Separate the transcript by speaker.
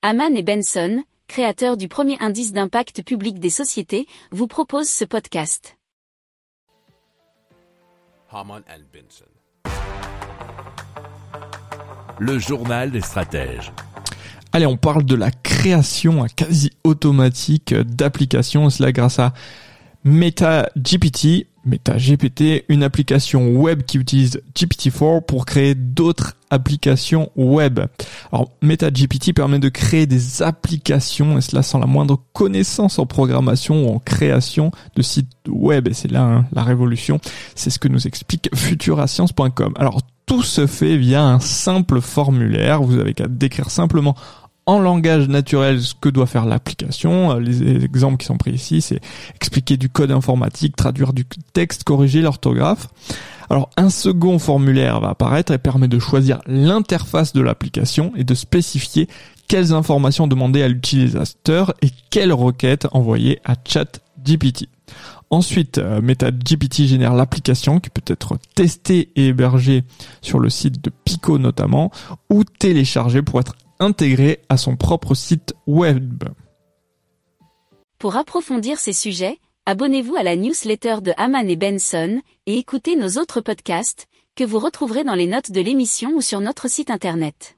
Speaker 1: Haman et Benson, créateurs du premier indice d'impact public des sociétés, vous proposent ce podcast.
Speaker 2: Haman and Benson. Le journal des stratèges.
Speaker 3: Allez, on parle de la création quasi automatique d'applications, cela grâce à MetaGPT, MetaGPT, une application web qui utilise GPT-4 pour créer d'autres applications web. Alors MetaGPT permet de créer des applications et cela sans la moindre connaissance en programmation ou en création de sites web et c'est là hein, la révolution. C'est ce que nous explique futurascience.com. Alors tout se fait via un simple formulaire. Vous avez qu'à décrire simplement en langage naturel ce que doit faire l'application. Euh, les exemples qui sont pris ici, c'est expliquer du code informatique, traduire du texte, corriger l'orthographe. Alors un second formulaire va apparaître et permet de choisir l'interface de l'application et de spécifier quelles informations demander à l'utilisateur et quelles requêtes envoyer à ChatGPT. Ensuite, euh, MetaGPT génère l'application qui peut être testée et hébergée sur le site de Pico notamment, ou téléchargée pour être intégré à son propre site web.
Speaker 1: Pour approfondir ces sujets, abonnez-vous à la newsletter de Haman et Benson et écoutez nos autres podcasts que vous retrouverez dans les notes de l'émission ou sur notre site internet.